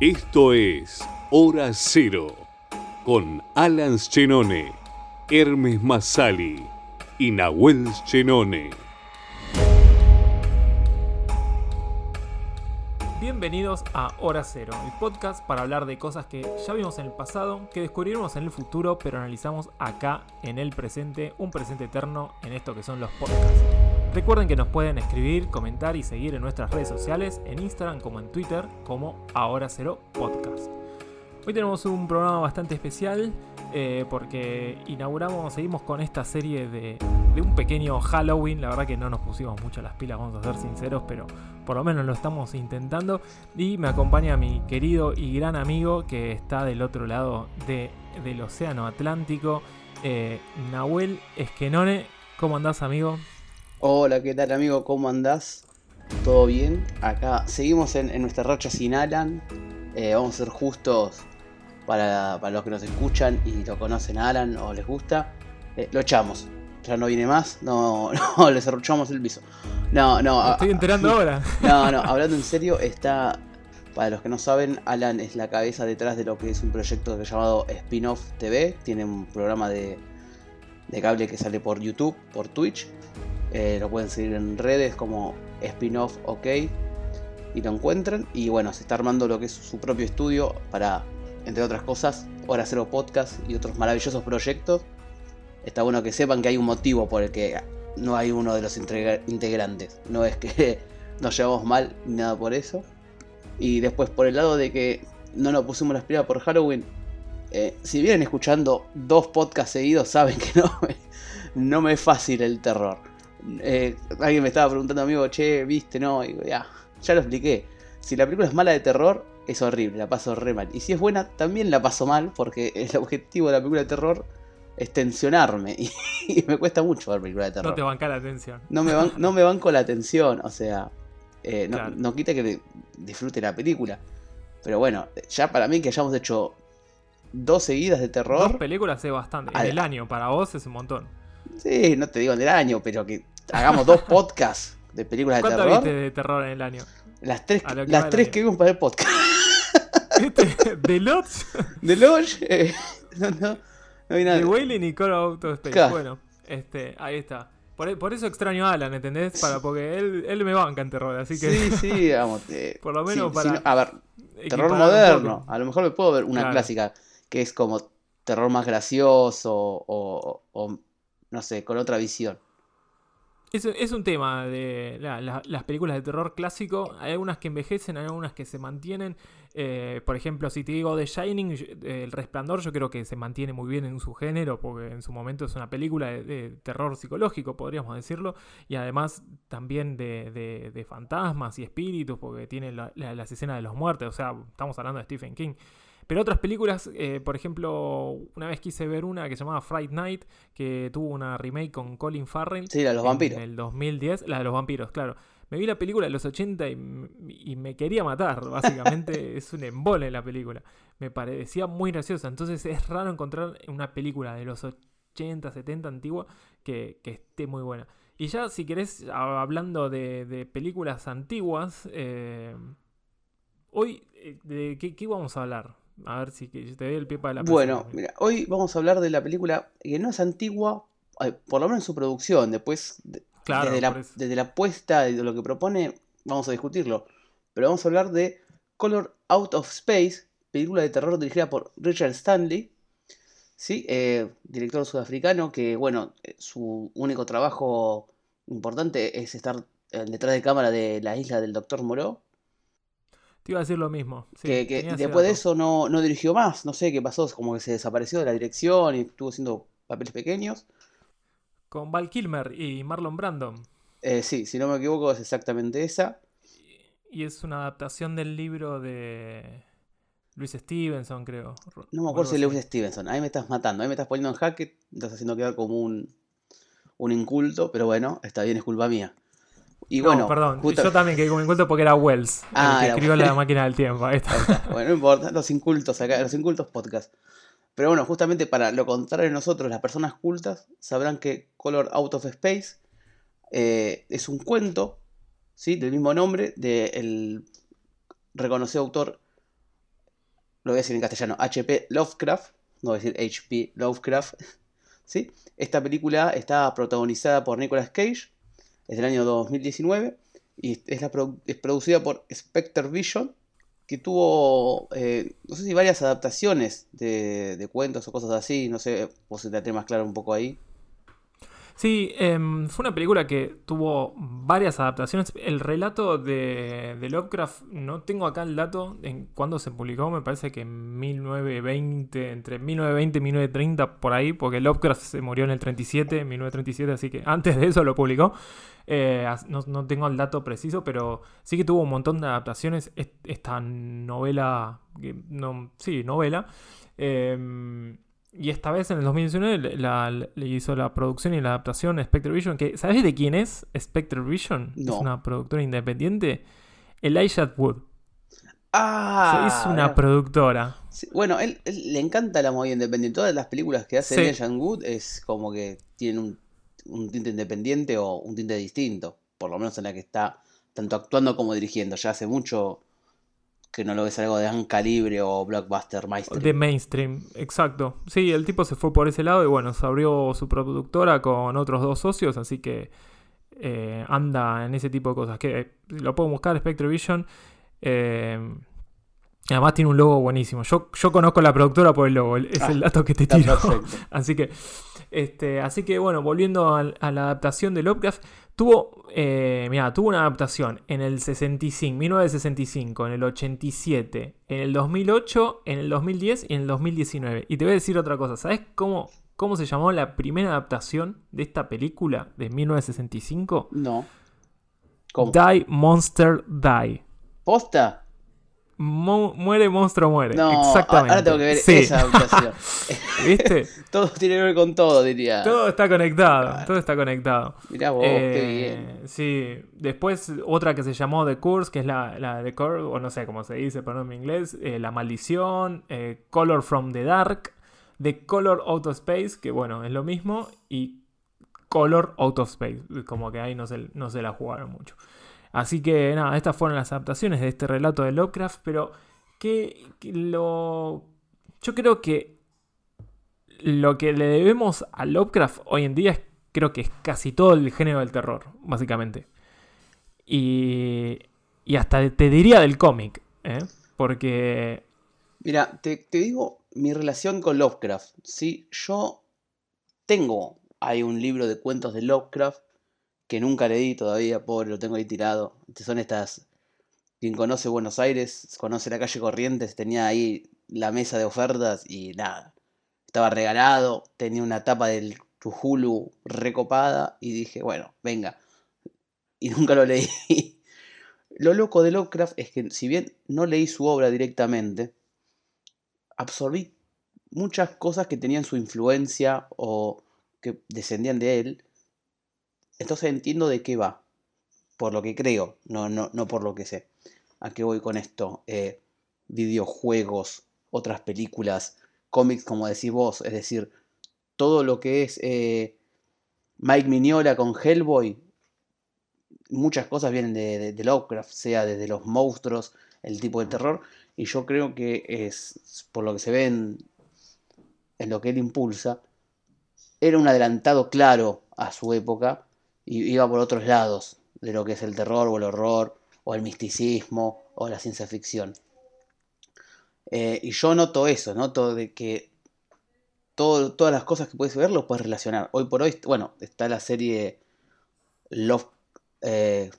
Esto es Hora Cero con Alan Chenone, Hermes Masali y Nahuel Chenone. Bienvenidos a Hora Cero, el podcast para hablar de cosas que ya vimos en el pasado, que descubriremos en el futuro, pero analizamos acá en el presente, un presente eterno en esto que son los podcasts. Recuerden que nos pueden escribir, comentar y seguir en nuestras redes sociales, en Instagram como en Twitter, como Ahora Cero Podcast. Hoy tenemos un programa bastante especial eh, porque inauguramos, seguimos con esta serie de, un pequeño Halloween. La verdad que no nos pusimos mucho las pilas, vamos a ser sinceros, pero por lo menos lo estamos intentando. Y me acompaña mi querido y gran amigo que está del otro lado de, del Océano Atlántico, eh, Nahuel Esquenone. ¿Cómo andás, amigo? Hola, ¿qué tal amigo? ¿Cómo andás? ¿Todo bien? Acá seguimos en, en nuestra racha sin Alan. Eh, vamos a ser justos para, para, los que nos escuchan y lo conocen a Alan o les gusta. Eh, lo echamos. Ya no viene más. No, no, les arruchamos el piso. No, no. Me estoy enterando ahora. No, no, hablando en serio, está. Para los que no saben, Alan es la cabeza detrás de lo que es un proyecto llamado Spin-Off TV. Tiene un programa de, de cable que sale por YouTube, por Twitch. Eh, lo pueden seguir en redes como spin-off ok y lo encuentran. Y bueno, se está armando lo que es su propio estudio para, entre otras cosas, Hora Cero Podcast y otros maravillosos proyectos. Está bueno que sepan que hay un motivo por el que no hay uno de los integrantes. No es que nos llevamos mal ni nada por eso. Y después por el lado de que no nos pusimos la espira por Halloween. Eh, si vienen escuchando dos podcasts seguidos saben que no no me es fácil el terror. Eh, alguien me estaba preguntando, amigo, che, viste, no, y ya, ya lo expliqué. Si la película es mala de terror, es horrible, la paso re mal. Y si es buena, también la paso mal, porque el objetivo de la película de terror es tensionarme. Y, y me cuesta mucho ver películas de terror. No te banca la atención. No me, no me banco la atención, o sea, eh, no, claro. no, quita que disfrute la película. Pero bueno, ya para mí que hayamos hecho dos seguidas de terror. Dos películas es bastante. En el año, para vos es un montón. Sí, no te digo en el año, pero que hagamos dos podcasts de películas de terror. ¿Cuántas viste de terror en el año? Las tres, que, las tres que vimos para el podcast. ¿De Lodge? De Lodge. Eh, no, no, no vi nada. De Wailing y Call of Space. Claro. Bueno, este, ahí está. Por, por, eso extraño a Alan, ¿entendés? Para, porque él, él me banca en terror, así que. Sí, sí, vamos. Eh, por lo menos sí, para. Sí, a ver, terror moderno. A lo mejor me puedo ver una claro. clásica que es como terror más gracioso o, o no sé, con otra visión. Es, es un tema de la, la, las películas de terror clásico. Hay algunas que envejecen, hay algunas que se mantienen. Eh, por ejemplo, si te digo The Shining, eh, El Resplandor, yo creo que se mantiene muy bien en su género, porque en su momento es una película de, terror psicológico, podríamos decirlo. Y además también de, de, fantasmas y espíritus, porque tiene la, las escenas de los muertos. O sea, estamos hablando de Stephen King. Pero otras películas, eh, por ejemplo, una vez quise ver una que se llamaba Fright Night, que tuvo una remake con Colin Farrell. Sí, la de los vampiros. En el 2010, la de los vampiros, claro. Me vi la película de los 80 y, y me quería matar, básicamente. es un embole la película. Me parecía muy graciosa. Entonces es raro encontrar una película de los 80, 70 antigua que, que esté muy buena. Y ya, si querés, hablando de, de películas antiguas, eh, hoy, eh, ¿de qué, qué vamos a hablar? A ver si te doy el pie para la Bueno, mira, hoy vamos a hablar de la película que no es antigua, por lo menos en su producción. Después, claro, desde, la, desde la puesta de lo que propone, vamos a discutirlo. Pero vamos a hablar de Color Out of Space, película de terror dirigida por Richard Stanley, ¿sí? Eh, director sudafricano que, bueno, su único trabajo importante es estar detrás de cámara de La Isla del Doctor Moreau. Te iba a decir lo mismo. Sí, que, que después de eso no, no, dirigió más. No sé qué pasó, como que se desapareció de la dirección y estuvo haciendo papeles pequeños. Con Val Kilmer y Marlon Brandon. Eh, sí, si no me equivoco es exactamente esa. Y, es una adaptación del libro de Luis Stevenson, creo. No me acuerdo si es Luis Stevenson. Ahí me estás matando, ahí me estás poniendo en jaque. Estás haciendo quedar como un, un inculto, pero bueno, está bien, es culpa mía. Y no, bueno, perdón, justo... yo también quedé como inculto porque era Wells, ah, el que era escribió La máquina del tiempo. Ahí está. Ahí está. Bueno, no importa, los incultos acá, los incultos podcast. Pero bueno, justamente para lo contrario de nosotros, las personas cultas sabrán que Color Out of Space eh, es un cuento, ¿sí? Del mismo nombre, del reconocido autor lo voy a decir en castellano, H.P. Lovecraft, no voy a decir H.P. Lovecraft, ¿sí? Esta película está protagonizada por Nicolas Cage, es del año 2019 y es, la es producida por Spectre Vision, que tuvo, eh, no sé si varias adaptaciones de, cuentos o cosas así, no sé, vos te más claro un poco ahí. Sí, em, fue una película que tuvo varias adaptaciones. El relato de, Lovecraft, no tengo acá el dato en cuándo se publicó, me parece que en 1920, entre 1920 y 1930, por ahí, porque Lovecraft se murió en el 37, 1937, así que antes de eso lo publicó. Eh, no, tengo el dato preciso, pero sí que tuvo un montón de adaptaciones. Esta novela, no, sí, novela. Eh, y esta vez en el 2019 le hizo la producción y la adaptación Spectre Vision. Que, ¿Sabes de quién es Spectre Vision? Es una productora independiente. Elijah Wood. Ah, es una productora. bueno, él, le encanta la movida independiente. Todas las películas que hace Elijah Wood es como que tienen un, un, tinte independiente o un tinte distinto. Por lo menos en la que está tanto actuando como dirigiendo. Ya hace mucho que no lo ves algo de gran calibre o blockbuster mainstream. De mainstream, exacto. Sí, el tipo se fue por ese lado y bueno, se abrió su productora con otros dos socios, así que eh, anda en ese tipo de cosas. Que lo puedo buscar, Spectre Vision. Eh, además tiene un logo buenísimo. Yo, yo conozco la productora por el logo, es el ah, dato que te tiro. así que, este, así que bueno, volviendo a, a la adaptación de Lovecraft, Tuvo, eh, tuvo una adaptación en el 65, 1965, en el 87, en el 2008, en el 2010 y en el 2019. Y te voy a decir otra cosa, ¿sabes cómo, cómo se llamó la primera adaptación de esta película de 1965? No. ¿Cómo? Die Monster Die. ¿Posta? Muere, monstruo, muere. No, Exactamente. ahora tengo que ver esa adaptación. ¿Viste? todo tiene que ver con todo, diría. Todo está conectado, todo está conectado. Mirá vos, qué eh, bien. Sí, después otra que se llamó The Curse, que es la, la The Curse, o no sé cómo se dice, perdón en inglés, eh, La Maldición, eh, Color from the Dark, The Color Out of Space, que bueno, es lo mismo, y Color Out of Space, como que ahí no se, no se la jugaron mucho. Así que nada, estas fueron las adaptaciones de este relato de Lovecraft, pero que, lo... Yo creo que lo que le debemos a Lovecraft hoy en día es creo que es casi todo el género del terror, básicamente. Y, y hasta te diría del cómic, ¿eh? porque... Mira, te, te, digo mi relación con Lovecraft. ¿sí? Yo tengo, hay un libro de cuentos de Lovecraft que nunca leí todavía, pobre, lo tengo ahí tirado. Son estas. Quien conoce Buenos Aires, conoce la calle Corrientes, tenía ahí la mesa de ofertas y nada. Estaba regalado, tenía una tapa del Chuhulu recopada y dije, bueno, venga. Y nunca lo leí. Lo loco de Lovecraft es que si bien no leí su obra directamente, absorbí muchas cosas que tenían su influencia o que descendían de él entonces entiendo de qué va, por lo que creo, no, no, no por lo que sé. ¿A qué voy con esto? Eh, videojuegos, otras películas, cómics, como decís vos, es decir, todo lo que es eh, Mike Mignola con Hellboy, muchas cosas vienen de, de, Lovecraft, sea desde los monstruos, el tipo de terror, y yo creo que es, por lo que se ve en, en lo que él impulsa, era un adelantado claro a su época iba por otros lados de lo que es el terror o el horror o el misticismo o la ciencia ficción. Eh, y yo noto eso, noto de que todo, todas las cosas que puedes ver los puedes relacionar. Hoy por hoy, bueno, está la serie Love, eh,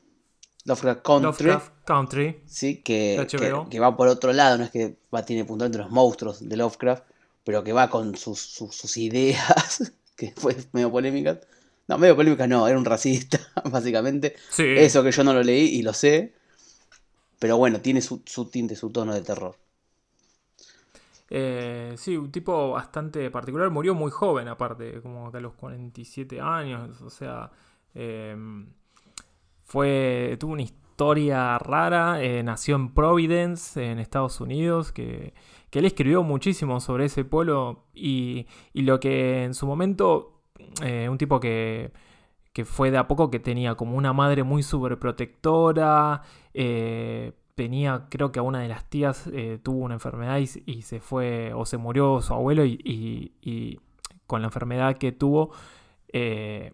Lovecraft Country. Country. Sí, que, que, va por otro lado, no es que va, tiene puntualmente los monstruos de Lovecraft, pero que va con sus, sus ideas, que fue medio polémica no, medio polémica no, era un racista, básicamente. Eso que yo no lo leí y lo sé. Pero bueno, tiene su, tinte, su tono de terror. Eh, sí, un tipo bastante particular. Murió muy joven, aparte, como a los 47 años. O sea, em, fue tuvo una historia rara. Eh, nació en Providence, en Estados Unidos, que, él escribió muchísimo sobre ese pueblo y, y lo que en su momento eh, un tipo que, que fue de a poco que tenía como una madre muy sobreprotectora, eh, tenía, creo que a una de las tías eh, tuvo una enfermedad y, se fue, o se murió su abuelo y, con la enfermedad que tuvo, eh,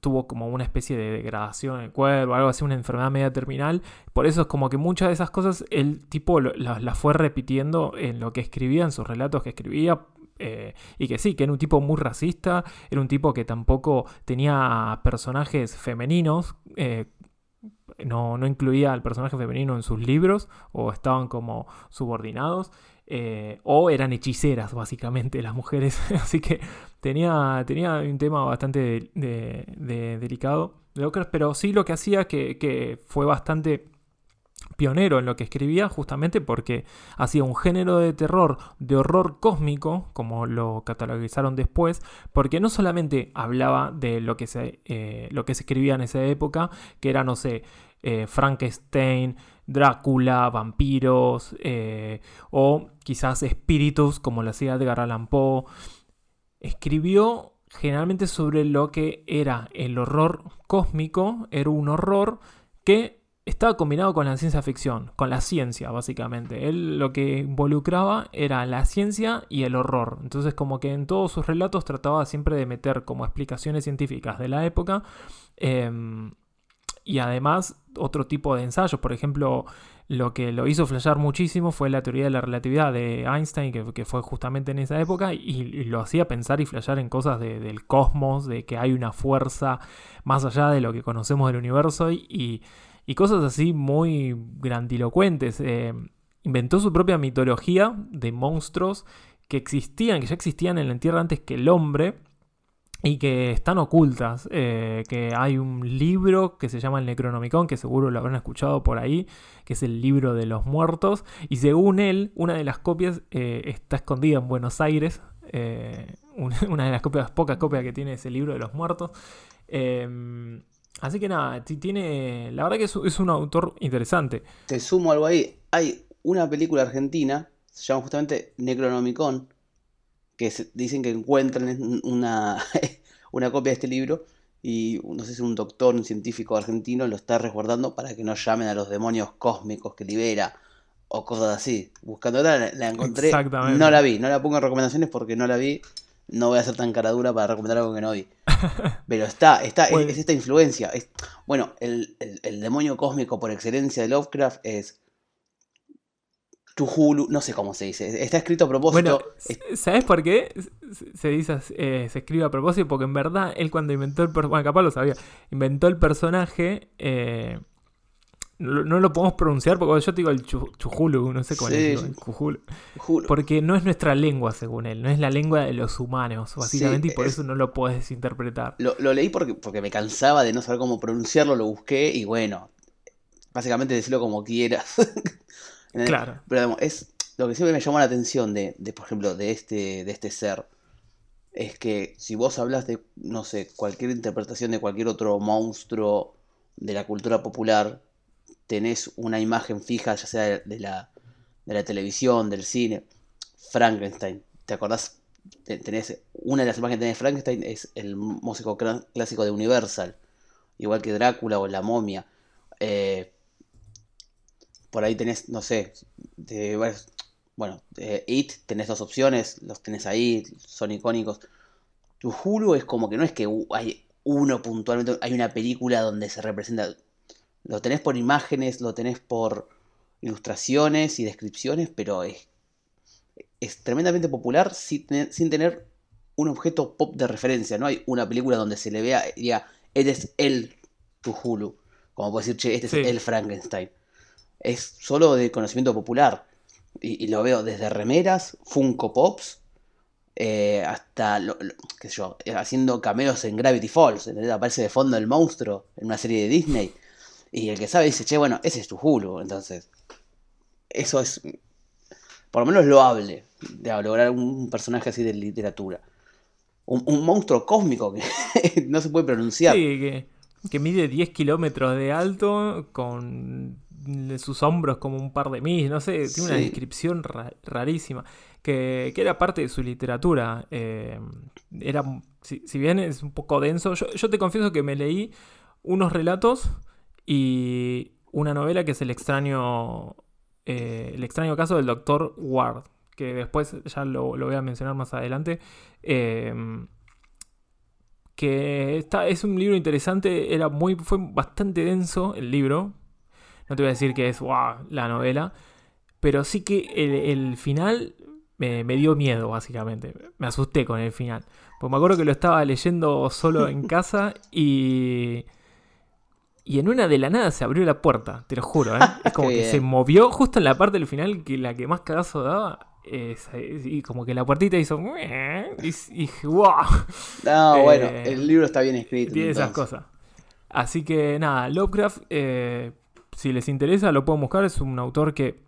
tuvo como una especie de degradación en el cuerpo, algo así, una enfermedad media terminal. Por eso es como que muchas de esas cosas el tipo las fue repitiendo en lo que escribía, en sus relatos que escribía. Eh, y que sí, que era un tipo muy racista, era un tipo que tampoco tenía personajes femeninos, no, no, incluía al personaje femenino en sus libros o estaban como subordinados. Eh, o eran hechiceras, básicamente, las mujeres. Así que tenía, tenía un tema bastante de, delicado. Pero sí lo que hacía que, que fue bastante pionero en lo que escribía justamente porque hacía un género de terror, de horror cósmico, como lo catalogizaron después, porque no solamente hablaba de lo que se, eh, lo que se escribía en esa época, que era, no sé, eh, Frankenstein, Drácula, vampiros, eh, o quizás espíritus, como lo hacía Edgar Allan Poe. Escribió generalmente sobre lo que era el horror cósmico, era un horror que estaba combinado con la ciencia ficción, con la ciencia básicamente. Él lo que involucraba era la ciencia y el horror. Entonces como que en todos sus relatos trataba siempre de meter como explicaciones científicas de la época. Em, y además otro tipo de ensayos. Por ejemplo, lo que lo hizo flashear muchísimo fue la teoría de la relatividad de Einstein, que, fue justamente en esa época, y, lo hacía pensar y flashear en cosas del cosmos, de que hay una fuerza más allá de lo que conocemos del universo y, cosas así muy grandilocuentes. Eh, inventó su propia mitología de monstruos que existían, que ya existían en la Tierra antes que el hombre y que están ocultas, eh, que hay un libro que se llama el Necronomicon, que seguro lo habrán escuchado por ahí, que es el libro de los muertos, y según él, una de las copias eh, está escondida en Buenos Aires, una de las copias, pocas copias que tiene ese libro de los muertos. Así que nada, tiene, la verdad que es, un autor interesante. Te sumo algo ahí, hay una película argentina, se llama justamente Necronomicon, que dicen que encuentran una, una copia de este libro y no sé si un doctor, un científico argentino lo está resguardando para que no llamen a los demonios cósmicos que libera o cosas así. Buscando la, encontré, no la vi, no la pongo en recomendaciones porque no la vi, no voy a ser tan cara dura para recomendar algo que no vi. Pero está, está, es, esta influencia. bueno, el, el demonio cósmico por excelencia de Lovecraft es Chuhulu, no sé cómo se dice, está escrito a propósito. Bueno, ¿sabes por qué se dice eh, se escribe a propósito? Porque en verdad él cuando inventó el personaje, bueno, capaz lo sabía, inventó el personaje, eh, no, lo podemos pronunciar porque yo te digo el Chuhulu, no sé cómo es, el Porque no es nuestra lengua, según él, no es la lengua de los humanos, básicamente, y por eso no lo puedes interpretar. Lo, leí porque, porque me cansaba de no saber cómo pronunciarlo, lo busqué y bueno, básicamente decirlo como quieras. Claro. Pero es lo que siempre me llamó la atención de, por ejemplo, de este, de este ser. Es que si vos hablas de, no sé, cualquier interpretación de cualquier otro monstruo de la cultura popular, tenés una imagen fija, ya sea de la, de la televisión, del cine. Frankenstein, ¿te acordás? Tenés, una de las imágenes que tenés de Frankenstein es el músico clásico de Universal, igual que Drácula o la momia. Eh, por ahí tenés, no sé, de, bueno, It, tenés dos opciones, los tenés ahí, son icónicos. Tu Hulu es como que no es que hay uno puntualmente, hay una película donde se representa. Lo tenés por imágenes, lo tenés por ilustraciones y descripciones, pero es, es tremendamente popular sin tener, sin tener un objeto pop de referencia. No hay una película donde se le vea y diga, eres el Hulu. Como puede decir, che, este es el Frankenstein es solo de conocimiento popular. Y, lo veo desde remeras, Funko Pops, eh, hasta, qué sé yo, haciendo cameos en Gravity Falls. Aparece de fondo el monstruo en una serie de Disney. Y el que sabe dice, che, bueno, ese es tu Hulu. Entonces, eso es, por lo menos loable, de lograr un personaje así de literatura. Un, monstruo cósmico que no se puede pronunciar. Sí, que, que mide 10 kilómetros de alto con sus hombros como un par de mil, no sé, tiene una descripción rarísima, que, era parte de su literatura. Eh, era, si, bien es un poco denso, yo, te confieso que me leí unos relatos y una novela que es El extraño, eh, el extraño caso del doctor Ward, que después ya lo, lo voy a mencionar más adelante. Eh, que está, es un libro interesante, era muy, fue bastante denso el libro. No te voy a decir que es la novela, pero sí que el, el final me, me, dio miedo, básicamente. Me asusté con el final. Pues me acuerdo que lo estaba leyendo solo en casa y. Y en una de la nada se abrió la puerta, te lo juro, ¿eh? Es como que bien. se movió justo en la parte del final que la que más cagazo daba. es- y como que la puertita hizo. Y, dije, wow. No, Eh, bueno, el libro está bien escrito. Tiene esas entonces. cosas. Así que nada, Lovecraft, eh, si les interesa, lo pueden buscar. Es un autor que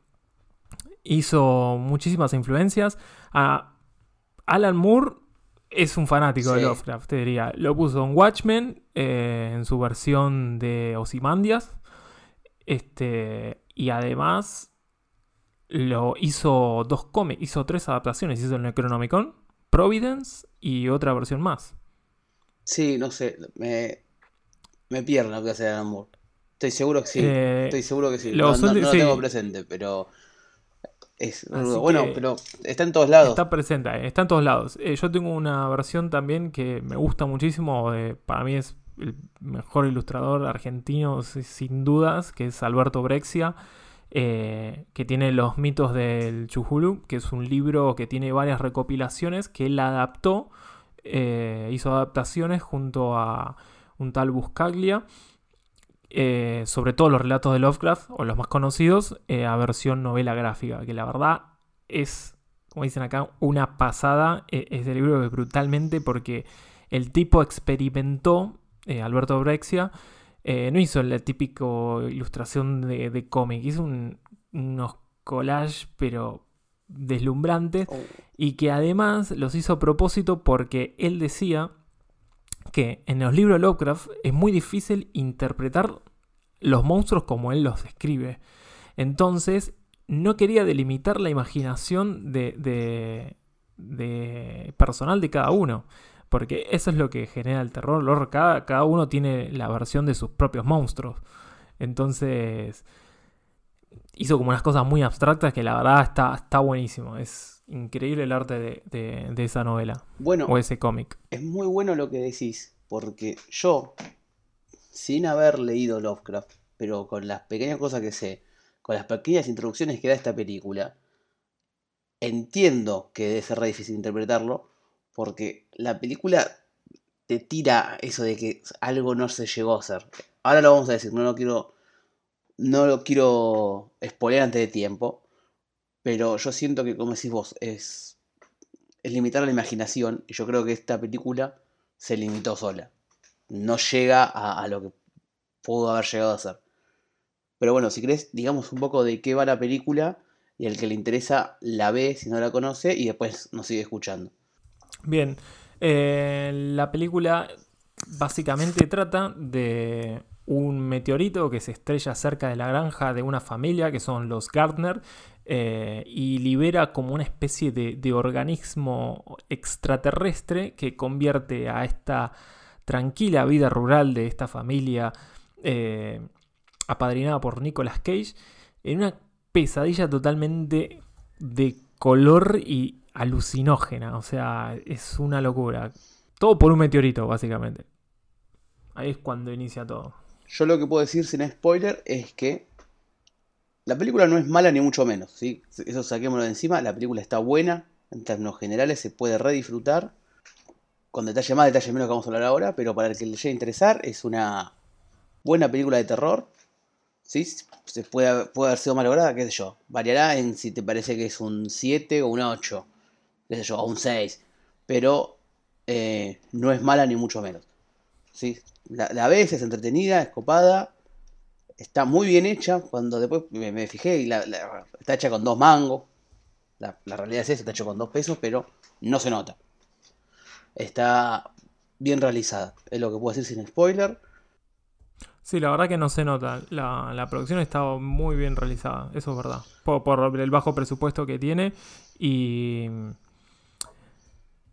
hizo muchísimas influencias. A Alan Moore es un fanático de. Lovecraft, te diría. Lo puso en Watchmen, eh, en su versión de Ozymandias. Este, y además lo hizo dos cómics, hizo tres adaptaciones. Hizo el Necronomicon, Providence y otra versión más. Sí, no sé, me, me pierdo lo que hace Alan Moore. Estoy seguro que sí, Eh, estoy seguro que sí. los No, no- lo sí. tengo presente, pero es bueno, pero está en todos lados. Está presente, ahí, está en todos lados. Eh, yo tengo una versión también que me gusta muchísimo. eh, para mí es el mejor ilustrador argentino, si- sin dudas, que es Alberto Brexia, eh, que tiene Los mitos del Chuhulu, que es un libro que tiene varias recopilaciones que él adaptó, eh, hizo adaptaciones junto a un tal Buscaglia. Eh, sobre todo los relatos de Lovecraft, o los más conocidos, eh, a versión novela gráfica, que la verdad es como dicen acá, una pasada eh, ese libro brutalmente porque el tipo experimentó, eh, Alberto Brexia, no hizo la típica ilustración de, de cómic, hizo un- unos collages pero deslumbrantes Oh, y que además los hizo a propósito porque él decía que en los libros de Lovecraft es muy difícil interpretar los monstruos como él los describe. Entonces, no quería delimitar la imaginación de, personal de cada uno. Porque eso es lo que genera el terror. el. Cada, cada uno tiene la versión de sus propios monstruos. Entonces, hizo como unas cosas muy abstractas que la verdad está, está buenísimo. Es increíble el arte de, de- de esa novela Bueno, o ese cómic. es muy bueno lo que decís, porque yo, sin haber leído Lovecraft, pero con las pequeñas cosas que sé, con las pequeñas introducciones que da esta película, entiendo que debe ser re difícil interpretarlo, porque la película te tira eso de que algo no se llegó a hacer. Ahora lo vamos a decir, no lo quiero, no lo quiero spoiler antes de tiempo, pero yo siento que, como decís vos, es, es limitar la imaginación, y yo creo que esta película se limitó sola. No llega a, lo que pudo haber llegado a ser. Pero bueno, si querés, digamos un poco de qué va la película, y el que le interesa la ve si no la conoce, y después nos sigue escuchando. Bien, eh, la película básicamente trata de un meteorito que se estrella cerca de la granja de una familia que son los Gardner eh, y libera como una especie de, organismo extraterrestre que convierte a esta tranquila vida rural de esta familia eh, apadrinada por Nicolas Cage en una pesadilla totalmente de color y alucinógena. O sea, es una locura. Todo por un meteorito, básicamente. Ahí es cuando inicia todo. Yo lo que puedo decir sin spoiler es que la película no es mala ni mucho menos, ¿sí? Eso saquémoslo de encima, la película está buena, en términos generales se puede redisfrutar, con detalle más, detalle menos que vamos a hablar ahora, pero para el que le llegue a interesar es una buena película de terror, ¿sí? Se puede, haber sido malograda, qué sé yo, variará en si te parece que es un 7 o un 8, qué sé yo, o un 6, pero eh, no es mala ni mucho menos, ¿sí? La, la es entretenida, es copada, está muy bien hecha. Cuando después me, me fijé y la, la- está hecha con dos mangos. La, la realidad es esa, está hecha con dos pesos, pero no se nota. Está bien realizada, es lo que puedo decir sin spoiler. Sí, la verdad que no se nota. La, la producción está muy bien realizada, eso es verdad. Por, por el bajo presupuesto que tiene y,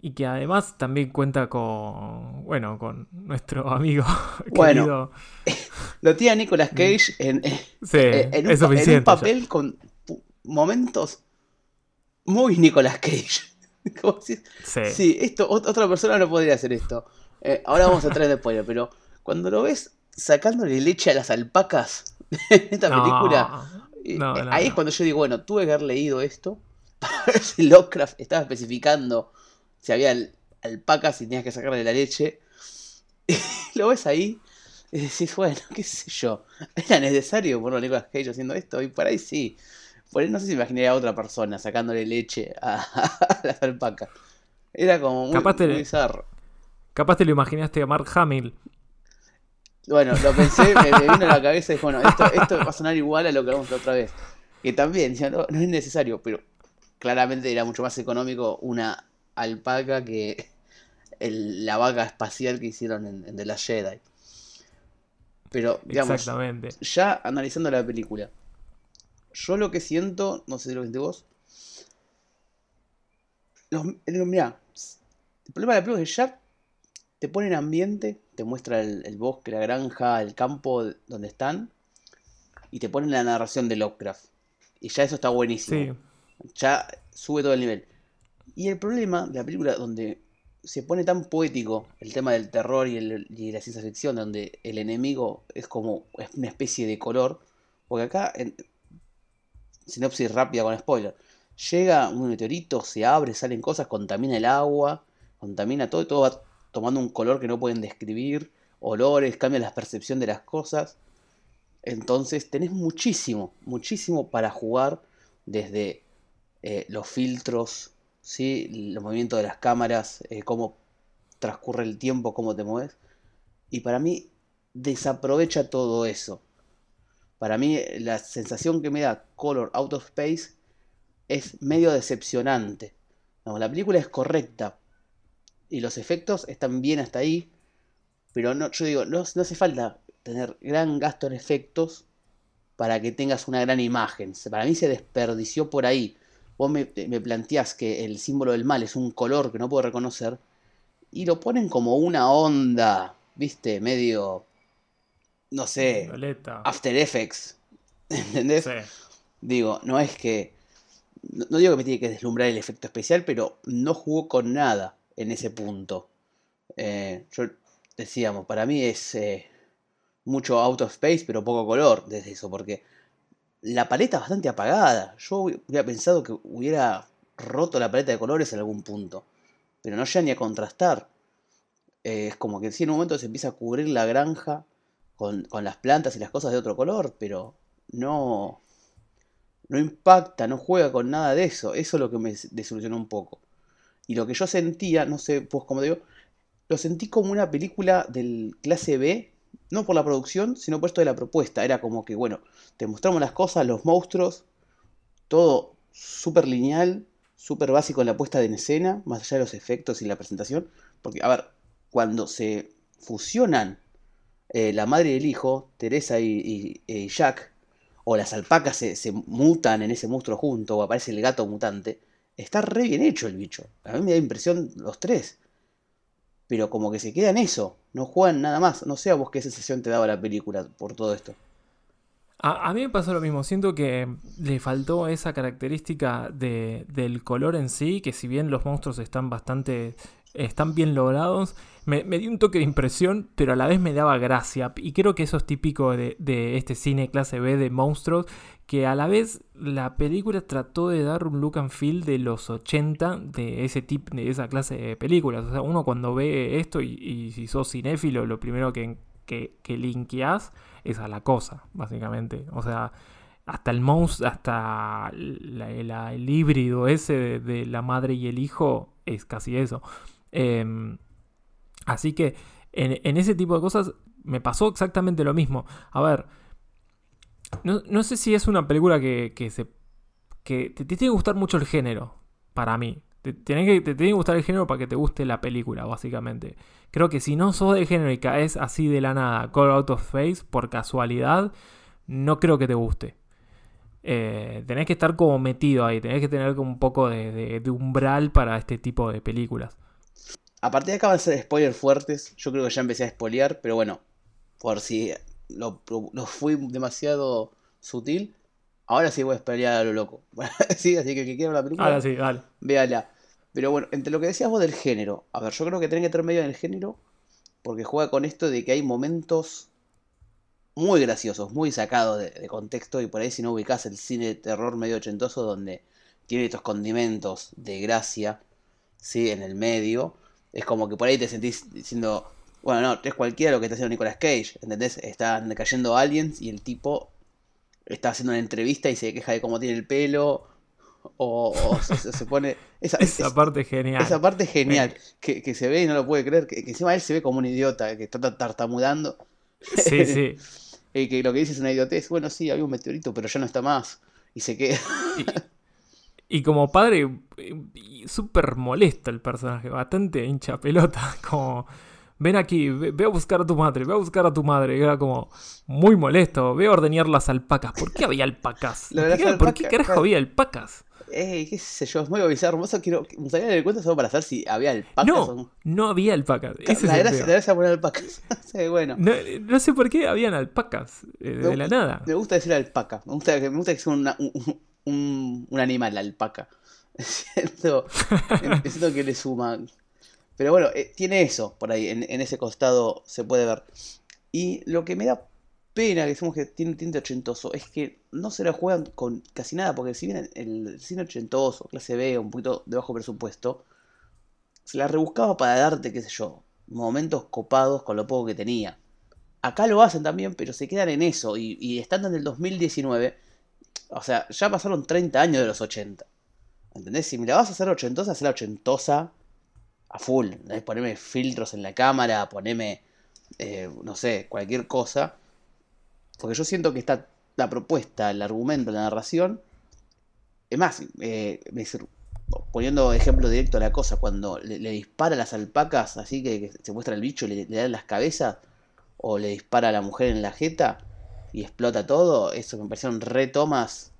y que además también cuenta con, bueno, con nuestro amigo Bueno. querido Lo tiene Nicolas Cage en, en, Sí, en un, es pa- en un suficiente. papel con momentos muy Nicolas Cage. Como. Sí. Sí, esto, ot- otra persona no podría hacer esto. Eh, ahora vamos a traer después, pero cuando lo ves sacándole leche a las alpacas en esta No, película, eh, no, eh, no, ahí es cuando yo digo, bueno, tuve que haber leído esto para ver si Lovecraft estaba especificando si había al- alpacas y tenías que sacarle la leche. Y lo ves ahí y decís, bueno, qué sé yo, era necesario poner a Nicolas Cage haciendo esto y por ahí sí. Por ahí no sé si imaginaría a otra persona sacándole leche a, a las alpacas. Era como muy, Capaz te- muy bizarro. Capaz te lo imaginaste a Mark Hamill. Bueno, lo pensé, me, me vino a la cabeza y dije, bueno, esto, esto va a sonar igual a lo que hablamos la otra vez. Que también, no, no es necesario, pero claramente era mucho más económico una alpaca que el- la vaca espacial que hicieron en, en The Last Jedi. Pero, digamos, Exactamente. ya analizando la película, yo lo que siento, no sé si lo sentís vos, los, mirá, el problema de la película es que ya te pone en ambiente, te muestra el, el bosque, la granja, el campo donde están, y te pone la narración de Lovecraft. Y ya eso está buenísimo. Sí. Ya sube todo el nivel. Y el problema de la película, donde se pone tan poético el tema del terror y, la ciencia ficción, donde el enemigo es como una especie de color, porque acá, sinopsis rápida con spoiler, llega un meteorito, se abre, salen cosas, contamina el agua, contamina todo, y todo va tomando un color que no pueden describir, olores, cambia la percepción de las cosas. Entonces tenés muchísimo, muchísimo para jugar desde eh, los filtros, ¿sí? los movimientos de las cámaras, eh, cómo transcurre el tiempo, cómo te mueves. Y para mí desaprovecha todo eso. Para mí la sensación que me da Color Out of Space es medio decepcionante. La película es correcta y los efectos están bien hasta ahí, pero no, yo digo, no, no hace falta tener gran gasto en efectos para que tengas una gran imagen. Para mí se desperdició por ahí. Vos me, me planteás que el símbolo del mal es un color que no puedo reconocer y lo ponen como una onda, viste, medio, no sé, Violeta. After Effects. ¿Entendés? Sí. Digo, no es que. No, no digo que me tiene que deslumbrar el efecto especial, pero no jugó con nada en ese punto. Eh, yo decíamos, para mí es eh, mucho out of space, pero poco color desde eso, porque la paleta bastante apagada. Yo hubiera pensado que hubiera roto la paleta de colores en algún punto, pero no llega ni a contrastar. Eh, es como que en un momento se empieza a cubrir la granja con, con las plantas y las cosas de otro color, pero no, no impacta, no juega con nada de eso. Eso es lo que me des- desilusionó un poco. Y lo que yo sentía, no sé, pues como digo, lo sentí como una película del clase B, no por la producción, sino por esto de la propuesta. Era como que, bueno, te mostramos las cosas, los monstruos, todo súper lineal, súper básico en la puesta en escena, más allá de los efectos y la presentación. Porque, a ver, cuando se fusionan eh, la madre y el hijo, Teresa y Jack, o las alpacas se, se mutan en ese monstruo junto, o aparece el gato mutante, está re bien hecho el bicho. A mí me da impresión los tres. Pero como que se queda en eso, no juegan nada más. No sé a vos qué sensación te daba la película por todo esto. A, a mí me pasó lo mismo, siento que le faltó esa característica de, del color en sí, que si bien los monstruos están bastante, están bien logrados, me, me dio un toque de impresión, pero a la vez me daba gracia. Y creo que eso es típico de, de este cine clase B de monstruos, que a la vez la película trató de dar un look and feel de los 80 de ese tipo, de esa clase de películas. O sea, uno cuando ve esto y, si sos cinéfilo, lo primero que, que, que es a la cosa, básicamente. O sea, hasta el monstruo, hasta el híbrido ese de la madre y el hijo es casi eso. Em, así que en, ese tipo de cosas me pasó exactamente lo mismo. A ver, no, sé si es una película que, se que te, tiene que gustar mucho el género, para mí. Te, tiene que, te tiene que gustar el género para que te guste la película, básicamente. Creo que si no sos del género y caes así de la nada, Call Out of Face, por casualidad, no creo que te guste. Eh, tenés que estar como metido ahí, tenés que tener un poco de umbral para este tipo de películas. A partir de acá van a ser spoilers fuertes. Yo creo que ya empecé a spoilear, pero bueno, por si lo, lo fui demasiado sutil. Ahora sí voy a esperar a lo loco. sí, así que el que quiera la película, Ahora sí, dale. véala. Pero bueno, entre lo que decías vos del género, a ver, yo creo que tienen que estar medio en el género, porque juega con esto de que hay momentos muy graciosos, muy sacados de, de contexto, y por ahí si no ubicás el cine de terror medio ochentoso, donde tiene estos condimentos de gracia, ¿sí? En el medio, es como que por ahí te sentís diciendo, bueno, no, es cualquiera lo que está haciendo Nicolas Cage, ¿entendés? Están cayendo aliens y el tipo está haciendo una entrevista y se queja de cómo tiene el pelo, o, o se, pone... Esa, Esa es- parte es genial. esa parte es genial, que, que se ve y no lo puede creer, que, que encima él se ve como un idiota, que está tartamudando, Sí, sí. y que lo que dice es una idiotez, bueno, sí, había un meteorito, pero ya no está más, y se queda... Y como padre, eh, súper molesto el personaje, bastante hincha pelota, como, ven aquí, ve, ve a buscar a tu madre, ve a buscar a tu madre, y era como muy molesto, ve a ordeñar las alpacas, ¿por qué había alpacas? ¿Por qué- ¿Por qué carajo claro. había alpacas? Ey, qué sé yo, es muy bizarro, hermoso, quiero, me gustaría darle cuenta solo para saber si había alpacas o No, no había alpacas, ese La gracia, de poner alpacas, sí, bueno. No, no sé por qué habían alpacas, eh, de Me la nada. Me gusta decir alpaca. Me gusta que, me gusta que sea una- un, un- animal, la alpaca. Siento, siento que le suma. Pero bueno, eh, tiene eso por ahí. En, ese costado se puede ver. Y lo que me da pena que decimos que tiene un tinte ochentoso es que no se la juegan con casi nada. Porque si bien el, el cine ochentoso, clase B, un poquito de bajo presupuesto, se la rebuscaba para darte, qué sé yo, momentos copados con lo poco que tenía. Acá lo hacen también, pero se quedan en eso. Y, y estando en el 2019, o sea, ya pasaron 30 años de los 80. ¿Entendés? Si me la vas a hacer ochentosa, hazla ochentosa a full. ¿entendés? Poneme filtros en la cámara, poneme, eh, no sé, cualquier cosa. Porque yo siento que está la propuesta, el argumento, la narración. Es más, eh, poniendo ejemplo directo a la cosa, cuando le, le dispara a las alpacas, así que, que se muestra el bicho y le, le dan las cabezas, o le dispara a la mujer en la jeta y explota todo, eso me parecieron retomas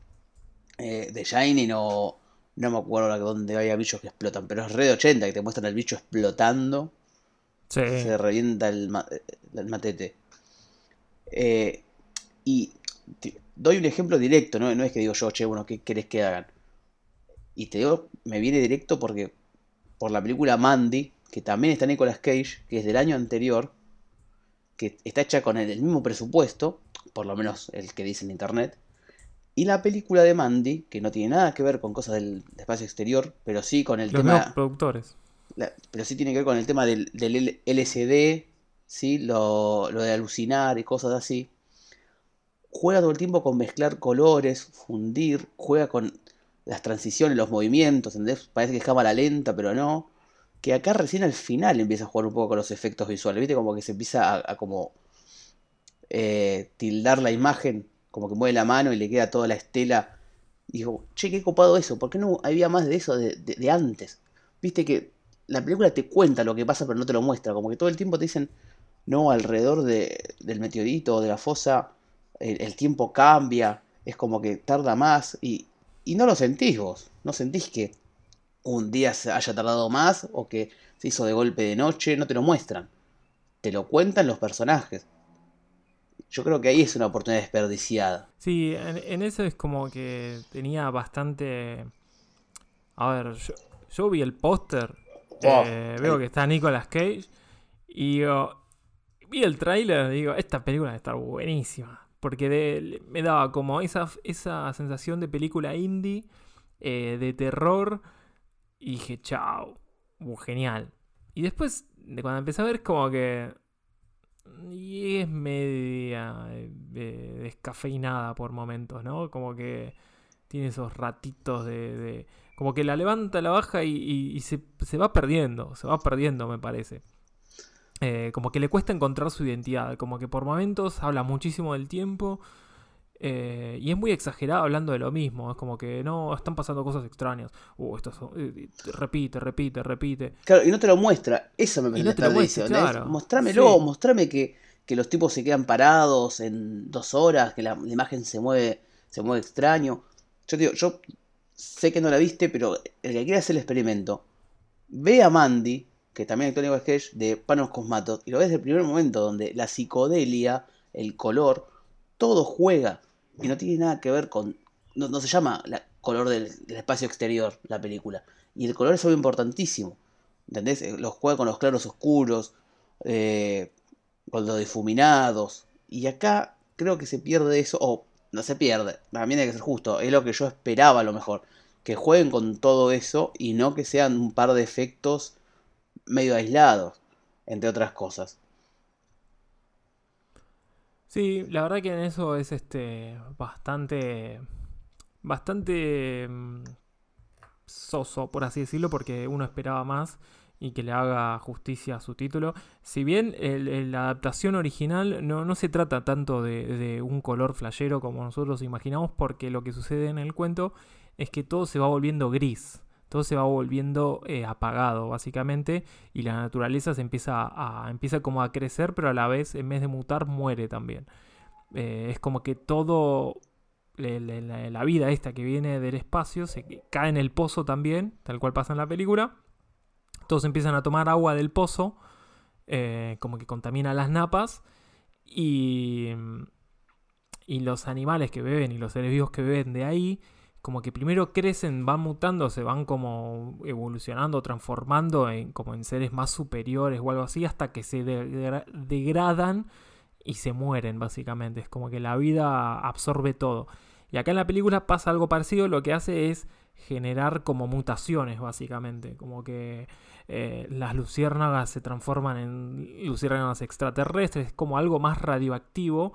eh, de Shining o no me acuerdo dónde había bichos que explotan, pero es re de 80 que te muestran al bicho explotando, Sí. se revienta el, ma- el matete. Eh, y doy un ejemplo directo, ¿no? no es que digo yo, che, bueno, ¿qué querés que hagan? Y te digo, me viene directo porque por la película Mandy, que también está Nicolas Cage, que es del año anterior, que está hecha con el, el mismo presupuesto, por lo menos el que dice en internet, y la película de Mandy, que no tiene nada que ver con cosas del espacio exterior, pero sí con el Los tema productores. la- pero sí tiene que ver con el tema del, LSD, ¿sí? Lo, lo de alucinar y cosas así. Juega todo el tiempo con mezclar colores, fundir, juega con las transiciones, los movimientos, ¿entendés? Parece que es cámara lenta, pero no. Que acá recién al final empieza a jugar un poco con los efectos visuales, ¿viste? Como que se empieza a, como eh, tildar la imagen, como que mueve la mano y le queda toda la estela. Y digo, che, qué copado eso, ¿por qué no había más de eso de, antes? Viste que la película te cuenta lo que pasa, pero no te lo muestra. Como que todo el tiempo te dicen, no, alrededor de- del meteorito o de la fosa, el, el tiempo cambia, es como que tarda más. Y, y no lo sentís vos. No sentís que un día se haya tardado más o que se hizo de golpe de noche. No te lo muestran. Te lo cuentan los personajes. Yo creo que ahí es una oportunidad desperdiciada. Sí, en, en eso es como que tenía bastante... A ver, yo, yo vi el póster, Oh, eh, veo que está Nicolas Cage y digo, vi el tráiler y digo, esta película a estar buenísima. Porque de- me daba como esa, esa sensación de película indie, eh, de terror, y dije, chao, genial. Y después, de cuando empecé a ver, como que... Y es media eh, descafeinada por momentos, ¿no? Como que tiene esos ratitos de... de- como que la levanta, la baja y se, se va perdiendo, se va perdiendo, me parece. Eh, como que le cuesta encontrar su identidad, como que por momentos habla muchísimo del tiempo eh, y es muy exagerado hablando de lo mismo. Es como que no, están pasando cosas extrañas. Uh, esto es- eh, repite, repite, repite. Claro, y no te lo muestra. Eso me parece no te claro. Mostrámelo, Sí. mostrame que, que los tipos se quedan parados en dos horas, que la, la imagen se mueve, se mueve extraño. Yo te digo, yo sé que no la viste, pero el que quiera hacer el experimento, ve a Mandy, que también actúa Nicolas Cage, de Panos Cosmatos, y lo ves desde el primer momento, donde la psicodelia el color, todo juega y no tiene nada que ver con... No, se llama la color del, espacio exterior la película. Y el color es algo importantísimo. ¿Entendés? Eh, los juega con los claros oscuros, eh, con los difuminados. Y acá creo que se pierde eso, o no se pierde, también hay que ser justo, es lo que yo esperaba a lo mejor, que jueguen con todo eso y no que sean un par de efectos medio aislados, entre otras cosas. Sí, la verdad que en eso es este bastante bastante mm, soso, por así decirlo, porque uno esperaba más y que le haga justicia a su título. Si bien la adaptación original no, no, se trata tanto de, un color flashero como nosotros imaginamos, porque lo que sucede en el cuento es que todo se va volviendo gris. Todo se va volviendo eh, apagado, básicamente, y la naturaleza se empieza a, empieza como a crecer, pero a la vez, en vez de mutar, muere también. Eh, es como que todo la, vida esta que viene del espacio se cae en el pozo también, tal cual pasa en la película. Todos empiezan a tomar agua del pozo, eh, como que contamina las napas. Y, y los animales que beben y los seres vivos que beben de ahí, como que primero crecen, van mutando, se van como evolucionando, transformando en, como en seres más superiores o algo así, hasta que se degradan y se mueren, básicamente. Es como que la vida absorbe todo. Y acá en la película pasa algo parecido, lo que hace es generar como mutaciones, básicamente. Como que eh, las luciérnagas se transforman en luciérnagas extraterrestres, es como algo más radioactivo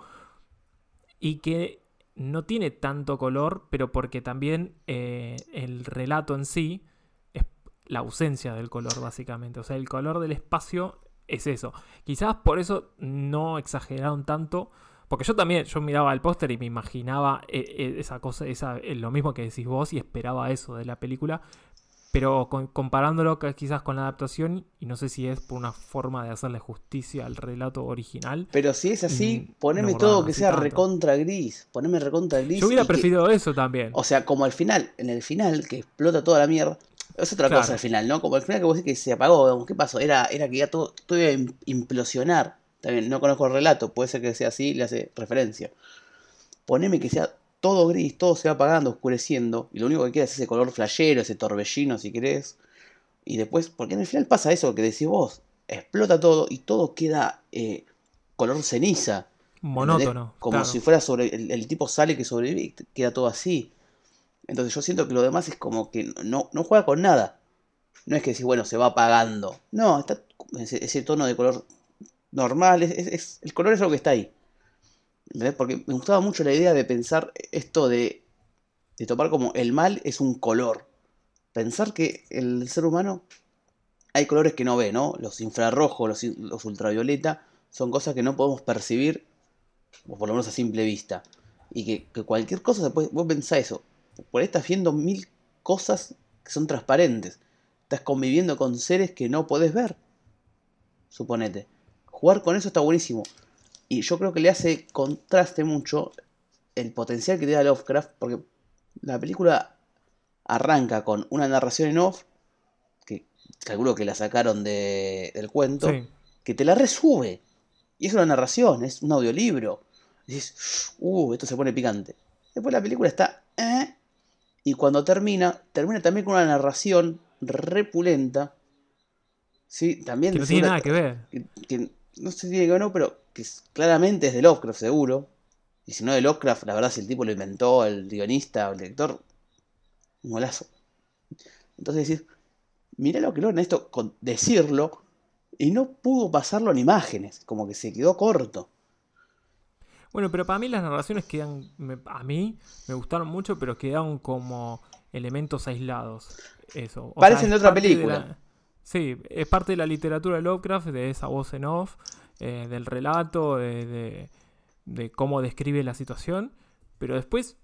y que no tiene tanto color, pero porque también eh, el relato en sí es la ausencia del color, básicamente. O sea, el color del espacio es eso. Quizás por eso no exageraron tanto porque yo también, yo miraba el póster y me imaginaba eh, eh, esa cosa, esa, lo mismo que decís vos y esperaba eso de la película. Pero comparándolo quizás con la adaptación, y no sé si es por una forma de hacerle justicia al relato original. Pero si es así, mm, poneme todo que sea recontra gris. Poneme recontra gris. Yo hubiera preferido eso también. O sea, como al final, en el final, que explota toda la mierda. Es otra cosa al final, ¿no? Como al final que vos decís que se apagó, ¿qué pasó? Era, era que ya todo, todo iba a implosionar no conozco el relato, puede ser que sea así, le hace referencia. Poneme que sea todo gris, todo se va apagando, oscureciendo, y lo único que queda es ese color flashero, ese torbellino si querés. Y después, porque en el final pasa eso que decís vos, explota todo y todo queda eh, color ceniza. Monótono. Como si fuera sobre. El, tipo sale que sobrevive queda todo así. Entonces yo siento que lo demás es como que no, no juega con nada. No es que decís, bueno, se va apagando. No, está ese tono de color normal, es, el color es lo que está ahí. Porque me gustaba mucho la idea de pensar esto de, de como el mal es un color. Pensar que el ser humano hay colores que no ve, ¿no? Los infrarrojos, los, ultravioleta, son cosas que no podemos percibir, o por lo menos a simple vista. Y que, cualquier cosa se puede, vos pensás eso. Por ahí estás viendo mil cosas que son transparentes. Estás conviviendo con seres que no podés ver. Suponete jugar con eso está buenísimo. Y yo creo que le hace contraste mucho el potencial que da Lovecraft, porque la película arranca con una narración en off, que calculo que la sacaron del cuento, que te la resube. Y es una narración, es un audiolibro. Y dices, uh, esto se pone picante. Después la película está, eh, y cuando termina, termina también con una narración repulenta. Sí, también. Que no tiene nada que ver no sé si tiene que ver o no, pero que claramente es de Lovecraft seguro. Y si no de Lovecraft, la verdad, si el tipo lo inventó, el guionista o el director, un golazo. Entonces decir, mira lo que logra esto con decirlo y no pudo pasarlo en imágenes, como que se quedó corto. Bueno, pero para mí las narraciones quedan, a mí me gustaron mucho, pero quedaron como elementos aislados. Eso. Parecen de otra película. Sí, es parte de la literatura de Lovecraft, de esa voz en off, eh, del relato, de, cómo describe la situación, pero después,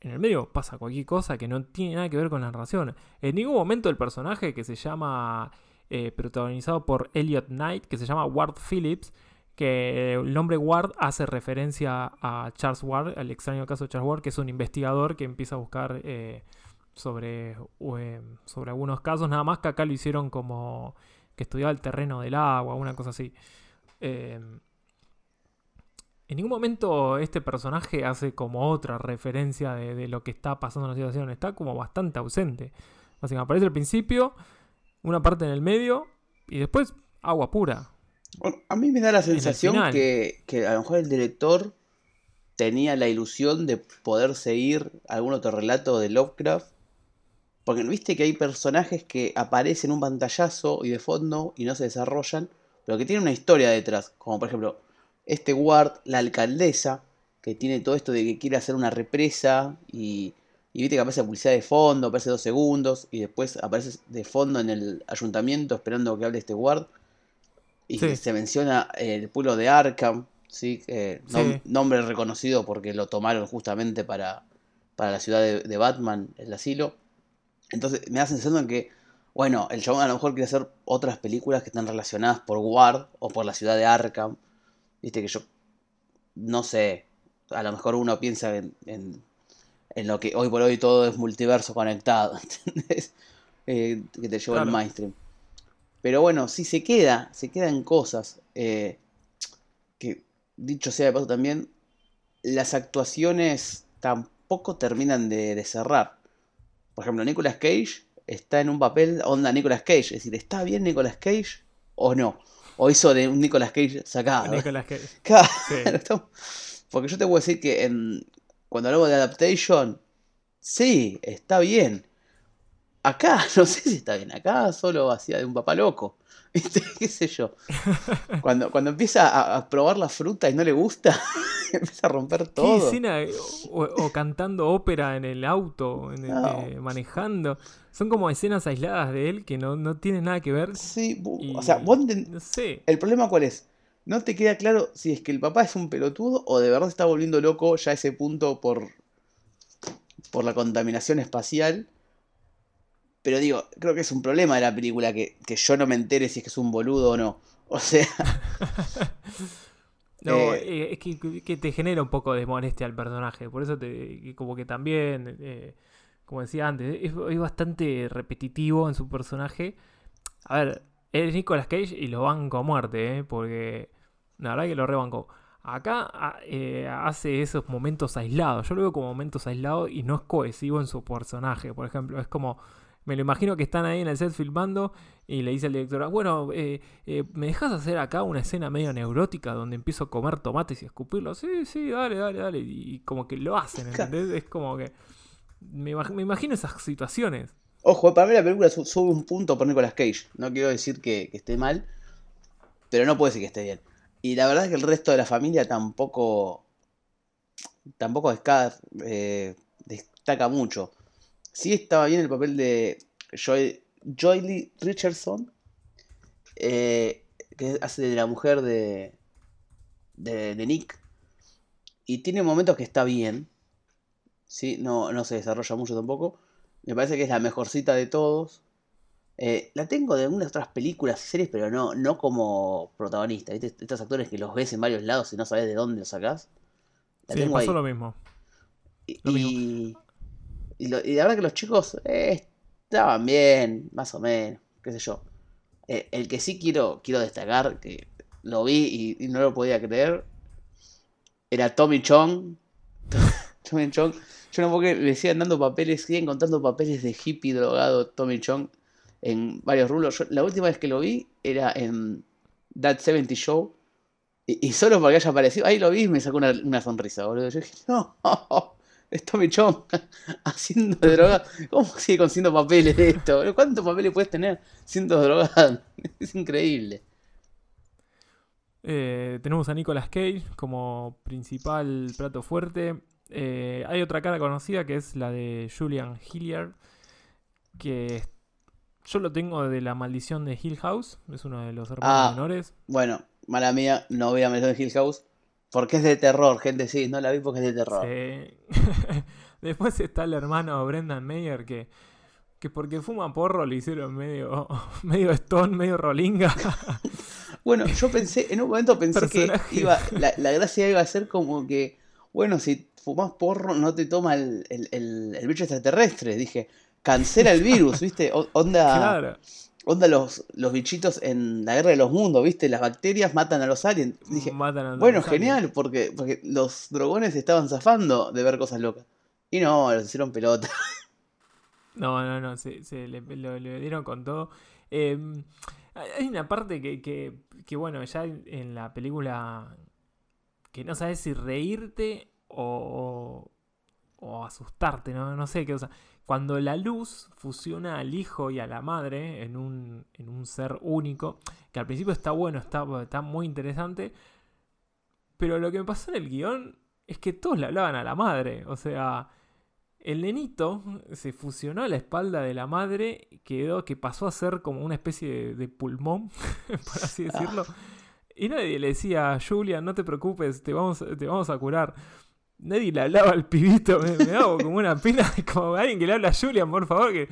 en el medio, pasa cualquier cosa que no tiene nada que ver con la narración. En ningún momento el personaje que se llama, eh, protagonizado por Elliot Knight, que se llama Ward Phillips, que el nombre Ward hace referencia a Charles Ward, al extraño caso de Charles Ward, que es un investigador que empieza a buscar... Eh, sobre, em, sobre algunos casos, nada más que acá lo hicieron como que estudiaba el terreno del agua, una cosa así. Em, en ningún momento este personaje hace como otra referencia de, lo que está pasando en la situación. Está como bastante ausente. Básicamente aparece al principio, una parte en el medio y después agua pura. a mí me da la sensación que, que a lo mejor el director tenía la ilusión de poder seguir algún otro relato de Lovecraft. Porque viste que hay personajes que aparecen un pantallazo y de fondo y no se desarrollan, pero que tienen una historia detrás. Como por ejemplo, este Ward, la alcaldesa, que tiene todo esto de que quiere hacer una represa y, y viste que aparece publicidad de fondo, aparece dos segundos y después aparece de fondo en el ayuntamiento esperando que hable este Ward. Y se menciona el pueblo de Arkham, ¿sí? nombre reconocido porque lo tomaron justamente para, para la ciudad de, Batman, el asilo. Entonces me da sensación de que, bueno, el chabón a lo mejor quiere hacer otras películas que están relacionadas por Ward o por la ciudad de Arkham. Viste que yo no sé, a lo mejor uno piensa en, en, lo que hoy por hoy todo es multiverso conectado, ¿entendés? Eh, que te lleva el mainstream. Pero bueno, si se queda, se quedan cosas eh, que, dicho sea de paso también, las actuaciones tampoco terminan de, de, cerrar. Por ejemplo, Nicolas Cage está en un papel onda Nicolas Cage, es decir, ¿está bien Nicolas Cage o no? O hizo de un Nicolas Cage sacado. Nicolas Cage. Claro. Porque yo te a decir que en, cuando hablamos de adaptation, sí, está bien. Acá, no sé si está bien. Acá solo hacía de un papá loco. ¿Viste? ¿Qué sé yo? Cuando, cuando empieza a, probar la fruta y no le gusta, empieza a romper todo. o, cantando ópera en el auto, eh, manejando. Son como escenas aisladas de él que no, no tienen nada que ver. Sí, o sea, vos no sé. El problema cuál es? No te queda claro si es que el papá es un pelotudo o de verdad se está volviendo loco ya a ese punto por, por la contaminación espacial. Pero digo, creo que es un problema de la película que, yo no me entere si es que es un boludo o no. O sea. no, eh, eh, es que, te genera un poco de molestia al personaje. Por eso te, como que también. Eh, como decía antes, es, bastante repetitivo en su personaje. A ver, es Nicolas Cage y lo banco a muerte, ¿eh? porque la verdad que lo rebanco. Acá hace esos momentos aislados. Yo lo veo como momentos aislados y no es cohesivo en su personaje. Por ejemplo, es como. Me lo imagino que están ahí en el set filmando y le dice al director: Bueno, eh, ¿me dejas hacer acá una escena medio neurótica donde empiezo a comer tomates y escupirlos? Sí, sí, dale, dale, dale. Y como que lo hacen, ¿entendés? Es como que. Me, imagino esas situaciones. Ojo, para mí la película sube un punto por Nicolas Cage. No quiero decir que, esté mal, pero no puede decir que esté bien. Y la verdad es que el resto de la familia tampoco. Tampoco eh, destaca mucho. Sí estaba bien el papel de Joy, Joy Richardson, eh, que hace de la mujer de, de, de Nick. Y tiene momentos que está bien. ¿sí? No, no se desarrolla mucho tampoco. Me parece que es la mejorcita de todos. Eh, la tengo de algunas otras películas y series, pero no, no como protagonista. Estos actores que los ves en varios lados y no sabes de dónde los sacás. La sí, pasó lo mismo. Y, y, la verdad que los chicos eh, estaban bien, más o menos, qué sé yo. Eh, el que sí quiero, quiero destacar, que lo vi y, y no lo podía creer, era Tommy Chong. Tommy Chong yo no porque le siguen dando papeles, siguen contando papeles de hippie drogado Tommy Chong en varios rulos. la última vez que lo vi era en That 70 Show. Y, solo porque haya aparecido, ahí lo vi y me sacó una, sonrisa, boludo. Yo dije, no, Tommy Chong haciendo droga. ¿Cómo sigue consiguiendo papeles de esto? ¿Cuántos papeles puedes tener siendo drogado? Es increíble. Eh, tenemos a Nicolas Cage como principal plato fuerte. Eh, hay otra cara conocida que es la de Julian Hilliard, que yo lo tengo de la maldición de Hill House, es uno de los hermanos ah, menores. Bueno, mala mía, no voy a maldición de Hill House, porque es de terror, gente, sí, no la vi porque es de terror. Después está el hermano Brendan Mayer que que porque fuma porro le hicieron medio medio stone, medio rolinga. bueno, yo pensé, en un momento pensé que iba, la, la, gracia iba a ser como que, bueno, si fumás porro, no te toma el, el, el, bicho extraterrestre. Dije, cancela el virus, ¿viste? onda. Onda los, los bichitos en la guerra de los mundos, ¿viste? Las bacterias matan a los aliens. Dije, Matan a los bueno, aliens. genial, porque, porque los drogones estaban zafando de ver cosas locas. Y no, los hicieron pelota. No, no, no, se, se le, lo- le dieron con todo. Eh, hay una parte que, que, que, bueno, ya en, la película que no sabes si reírte o, o, o asustarte, ¿no? No sé qué cosa. Cuando la luz fusiona al hijo y a la madre en un, en un ser único, que al principio está bueno, está, está muy interesante, pero lo que me pasó en el guion es que todos le hablaban a la madre, o sea... El nenito se fusionó a la espalda de la madre, quedó que pasó a ser como una especie de, de pulmón, por así decirlo. Y nadie le decía, Julia, no te preocupes, te vamos, te vamos a curar. Nadie le hablaba al pibito, me, me daba como una pena, como alguien que le habla a Julian, por favor, que,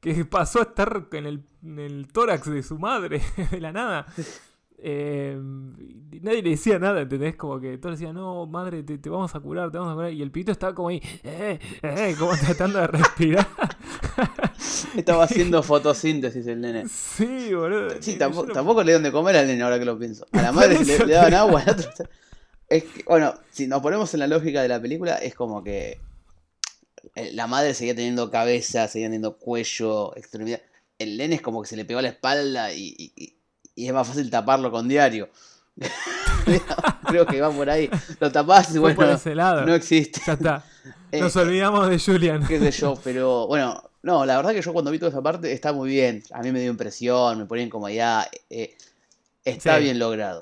que pasó a estar en el, en el tórax de su madre, de la nada. Eh, nadie le decía nada, ¿entendés? Como que todos decían, no, madre, te, te vamos a curar, te vamos a curar. Y el pibito estaba como ahí, eh, eh, como tratando de respirar. Estaba haciendo fotosíntesis el nene. sí, boludo. Sí, tampoco, tampoco le dieron de comer al nene ahora que lo pienso. A la madre le, le daban agua, al otro. Es que, bueno, si nos ponemos en la lógica de la película, es como que eh, la madre seguía teniendo cabeza, seguía teniendo cuello, extremidad. El nene es como que se le pegó a la espalda y, y- y- y es más fácil taparlo con diario. Creo que va por ahí. Lo tapás y Fue por bueno, ese lado. no existe. Ya está. Eh, Nos olvidamos de Julian. qué sé yo, pero bueno, no, la verdad que yo cuando vi toda esa parte está muy bien. A mí me dio impresión, me ponía incomodidad. eh, está Sí. bien logrado.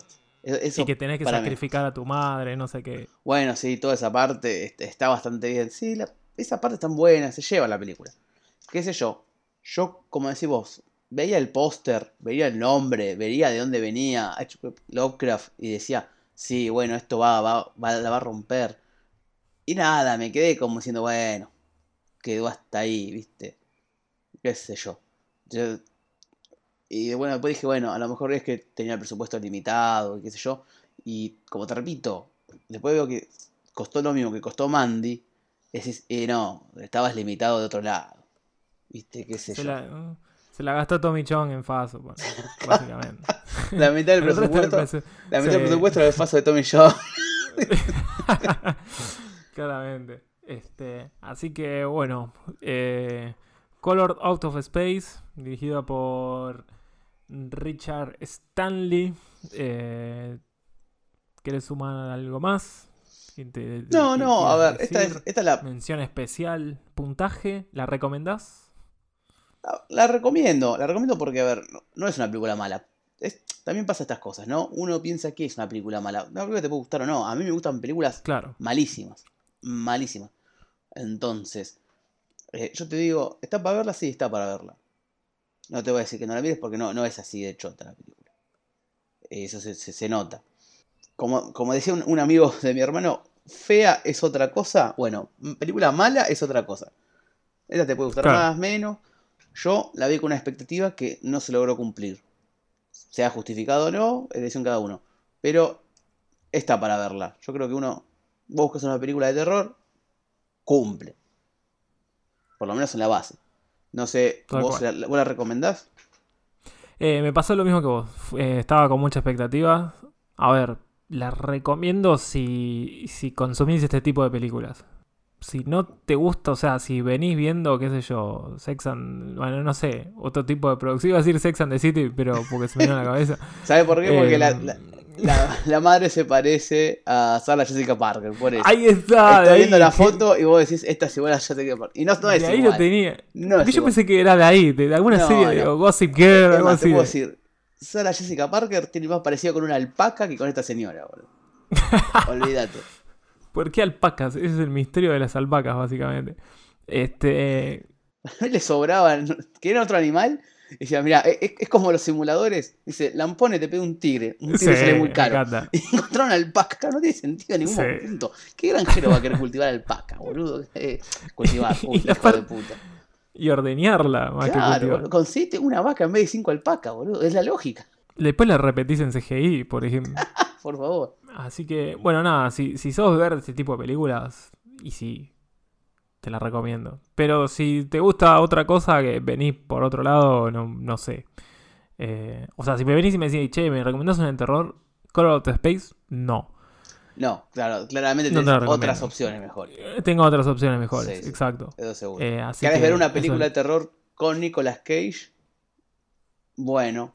E- Eso Y que tenés que mí. sacrificar a tu madre, no sé qué. Bueno, sí, toda esa parte este, está bastante bien. Sí, la- esa parte tan buena, se lleva la película. ¿Qué sé yo? Yo, como decís vos, veía el póster, veía el nombre, veía de dónde venía. Lovecraft y decía, sí, bueno, esto va, va, va- la va a romper. Y nada, me quedé como diciendo, bueno, quedó hasta ahí, ¿viste? ¿Qué sé yo? Yo- y bueno, después dije, bueno, a lo mejor es que tenía el presupuesto limitado, y qué sé yo. Y como te repito, después veo que costó lo mismo que costó Mandy. Decís, eh, no, estabas limitado de otro lado. ¿Viste? ¿Qué sé Se yo? la, se la gastó Tommy Chong en Faso, bueno, básicamente. La mitad del presupuesto. presu- La mitad sí. del presupuesto era el paso de Tommy Shaw. Claramente. Este, así que bueno, eh, Colored Out of Space, dirigida por Richard Stanley. Eh, ¿Quieres sumar algo más? ¿Qué te- No, no, a ver, esta es, esta es la, Mención especial, puntaje, ¿la recomendás? la, la recomiendo. La recomiendo porque, a ver, no, no es una película mala. Es- también pasa estas cosas, ¿no? Uno piensa que es una película mala. Una película te puede gustar o no. A mí me gustan películas Claro. malísimas. Malísimas. Entonces, eh, yo te digo, ¿está para verla? Sí, está para verla. No te voy a decir que no la mires porque no, no es así de chota la película. Eso se, se- se nota. Como, como decía un, un amigo de mi hermano, fea es otra cosa. Bueno, película mala es otra cosa. Esta te puede gustar Claro. más, menos. Yo la vi con una expectativa que no se logró cumplir. Sea justificado o no, es decisión cada uno. Pero está para verla. Yo creo que uno vos buscas una película de terror, cumple. Por lo menos en la base. No sé, Tal ¿vos la, vos la recomendás? Eh, me pasó lo mismo que vos. Eh, estaba con mucha expectativa. A ver, la recomiendo si, si consumís este tipo de películas. Si no te gusta, o sea, si venís viendo, qué sé yo, Sex and... Bueno, no sé, otro tipo de producción. Iba a decir Sex and the City, pero porque se me vino a la cabeza. ¿Sabes por qué? Porque Eh, la, la- la- la madre se parece a Sarah Jessica Parker, por eso. Ahí está. ahí, viendo la foto y vos decís, esta es igual a Jessica Parker. Y no, no es de ahí igual. lo tenía. No es Porque yo igual. pensé que era de ahí, de, alguna No, serie no. o Gossip Girl, algo más, te así. puedo de- decir, Sarah Jessica Parker tiene más parecido con una alpaca que con esta señora, boludo. Olvídate. ¿Por qué alpacas? Ese es el misterio de las alpacas, básicamente. Este. Le sobraban. ¿Querían otro animal? Y decía, mira, es, es como los simuladores. Dice, Lampone te pide un tigre. Un tigre sí, sale muy caro. Y encontraron alpaca. No tiene sentido en ningún Sí. momento. ¿Qué granjero va a querer cultivar alpaca, boludo? Eh, cultivar, uy, hijo par- de puta. Y ordeñarla, más Claro, consiste una vaca en vez de cinco alpacas, boludo. Es la lógica. Después la repetís en CGI, por ejemplo. Por favor. Así que, bueno, nada, si, si sos ver este tipo de películas, y si te la recomiendo. Pero si te gusta otra cosa, que venís por otro lado, no, no sé. Eh, o sea, si me venís y me decís, che, ¿me recomendás una de terror? Call of Space, no. No, claro, claramente No te tenés otras opciones mejor. Eh, Tengo otras opciones mejores, Sí, sí. exacto. Eso seguro. Eh, así ¿Querés que ver una película de terror con Nicolas Cage? Bueno.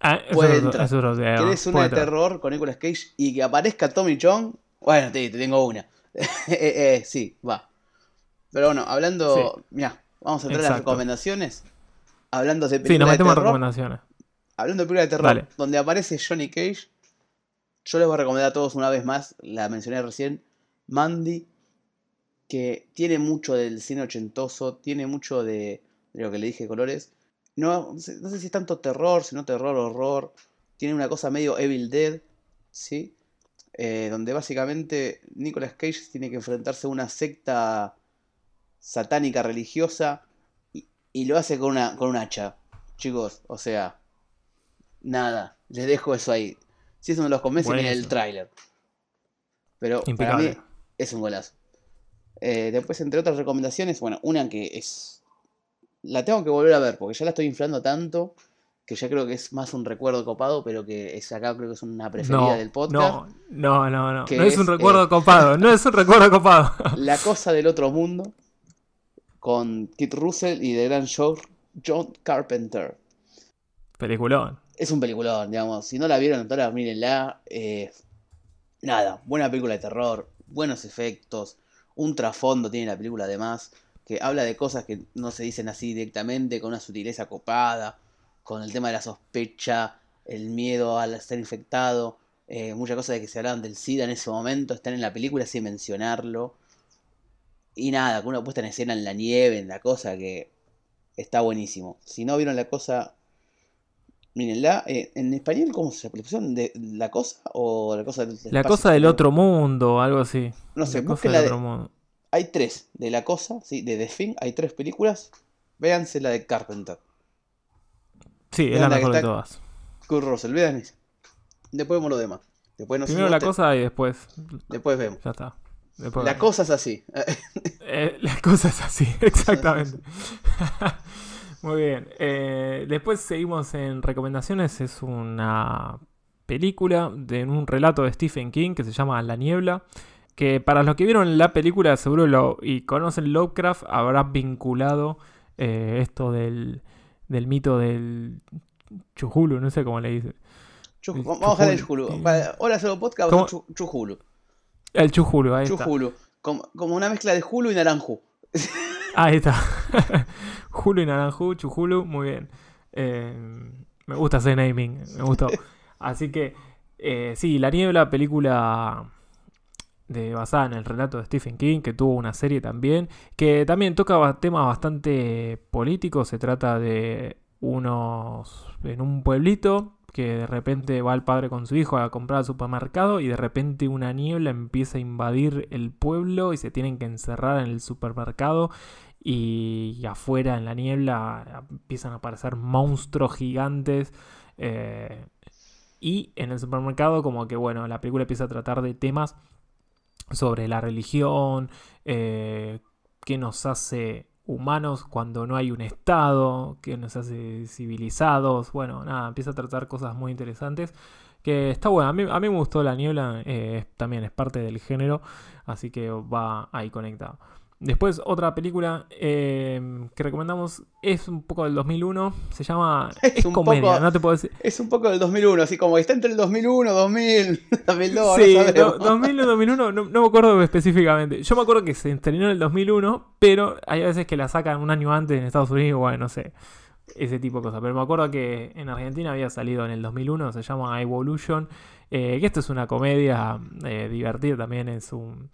Ah, puede entrar. eso tema, ¿Querés una de entrar. terror con Nicolas Cage y que aparezca Tommy Chong? Bueno, te, te tengo una. Eh, eh, sí, va. Pero bueno, hablando. Mirá, vamos a entrar a las recomendaciones. Hablando de Sí, nos películas de metemos en terror. recomendaciones. Hablando de películas de terror, Dale. donde aparece Johnny Cage, yo les voy a recomendar a todos una vez más, la mencioné recién, Mandy, que tiene mucho del cine ochentoso, tiene mucho de, de lo que le dije de colores. No, no sé no sé si es tanto terror, sino terror, horror. Tiene una cosa medio Evil Dead, ¿sí? Eh, donde básicamente Nicolas Cage tiene que enfrentarse a una secta satánica religiosa y, y lo hace con una, con un hacha. Chicos, o sea, nada, les dejo eso ahí. Si eso no los convence, miren el tráiler. Pero para mí es un golazo. Eh, después, entre otras recomendaciones, bueno, una que es... La tengo que volver a ver porque ya la estoy inflando tanto que ya creo que es más un recuerdo copado, pero que es acá creo que es una preferida No, del podcast. no, no, no, no. No es, es, un recuerdo eh, copado, no es un recuerdo copado. La cosa del otro mundo con Kit Russell y de gran Joe- John Carpenter. Peliculón. Es un peliculón, digamos. Si no la vieron, ahora mírenla. Eh, nada, buena película de terror, buenos efectos, un trasfondo tiene la película además, que habla de cosas que no se dicen así directamente, con una sutileza copada, con el tema de la sospecha, el miedo al estar infectado, eh, muchas cosas de que se hablaban del SIDA en ese momento, están en la película sin mencionarlo. Y nada, con una puesta en escena en la nieve, en la cosa que está buenísimo. Si no vieron la cosa, mírenla. Eh, en español, ¿cómo se pusieron de la cosa o la cosa del La cosa del otro mundo, algo así. No sé, La cosa del de- otro mundo. Hay tres de la cosa, ¿sí? De The Thing, hay tres películas. Véanse la de Carpenter. Sí, es la mejor de todas. Kurt Russell, esa. Después vemos lo demás. Después no sé, Primero la cosa y después. Después vemos. Ya está. Después La cosa es así. Eh, la cosa es así, exactamente. Muy bien. Eh, después seguimos en recomendaciones. Es una película de un relato de Stephen King que se llama La Niebla. Que para los que vieron la película seguro lo, y conocen Lovecraft habrán vinculado eh, esto del, del mito del Chuhulu, no sé cómo le dice. Chuj- vamos a dejar el Chuhulu. Ahora solo podcast, Chuhulu. El Chuhulu, ahí está. Chuhulu. Como, como una mezcla de Hulu y Naranju. Ahí está. Hulu y Naranju, Chuhulu, muy bien. Eh, me gusta ese naming, me gustó. Así que, eh, sí, La Niebla, película de, basada en el relato de Stephen King, que tuvo una serie también, que también toca temas bastante políticos. Se trata de unos. en un pueblito que de repente va el padre con su hijo a comprar al supermercado y de repente una niebla empieza a invadir el pueblo y se tienen que encerrar en el supermercado y afuera en la niebla empiezan a aparecer monstruos gigantes eh, y en el supermercado como que bueno la película empieza a tratar de temas sobre la religión eh, qué nos hace humanos cuando no hay un estado qué nos hace civilizados. Bueno nada empieza a tratar cosas muy interesantes que está bueno. A mí, a mí me gustó la niebla eh, también es parte del género así que va ahí conectado Después, otra película eh, que recomendamos es un poco del 2001. Se llama. Es Es, un comedia, poco- no te puedo decir. Es un poco del 2001, así como está entre el 2001, 2000, 2002, sí, no do- sabemos. 2001, 2001, no, no me acuerdo específicamente. Yo me acuerdo que se estrenó en el 2001, pero hay veces que la sacan un año antes en Estados Unidos, bueno, no sé. Ese tipo de cosas. Pero me acuerdo que en Argentina había salido en el 2001, se llama Evolution. eh, que esto es una comedia eh, divertida también, es un.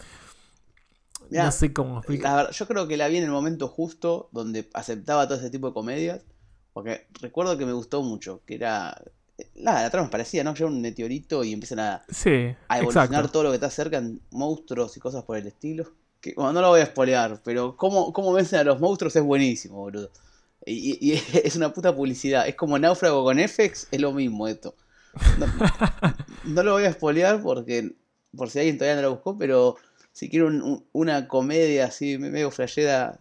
Mirá, no sé cómo explicar. Yo creo que la vi en el momento justo donde aceptaba todo ese tipo de comedias. Porque recuerdo que me gustó mucho. Que era. Nada, la trama es parecida, ¿no? Llega un meteorito y empiezan a, Sí, a evolucionar exacto. todo lo que está cerca en monstruos y cosas por el estilo. Que, bueno, no lo voy a spoilear, pero cómo, cómo vencen a los monstruos es buenísimo, boludo. Y, y- y es una puta publicidad. Es como Náufrago con FX, es lo mismo esto. No, no lo voy a spoilear porque, por si alguien todavía no lo buscó, pero si quiero una comedia así medio flashera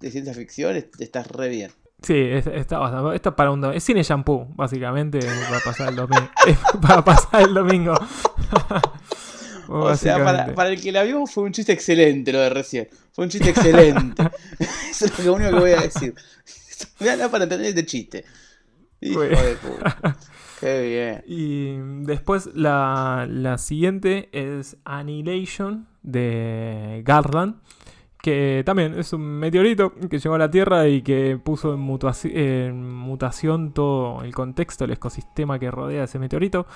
de ciencia ficción, estás re bien. Sí, está, está para un es cine shampoo, básicamente, para pasar el domingo. para pasar el domingo. o sea, para, el que la vio fue un chiste excelente lo de recién. Fue un chiste excelente. Eso es lo único que voy a decir. No para entender este chiste. Hijo de puta. Y después la, la siguiente es Annihilation de Garland que también es un meteorito que llegó a la Tierra y que puso en, mutación todo el contexto, el ecosistema que rodea ese meteorito.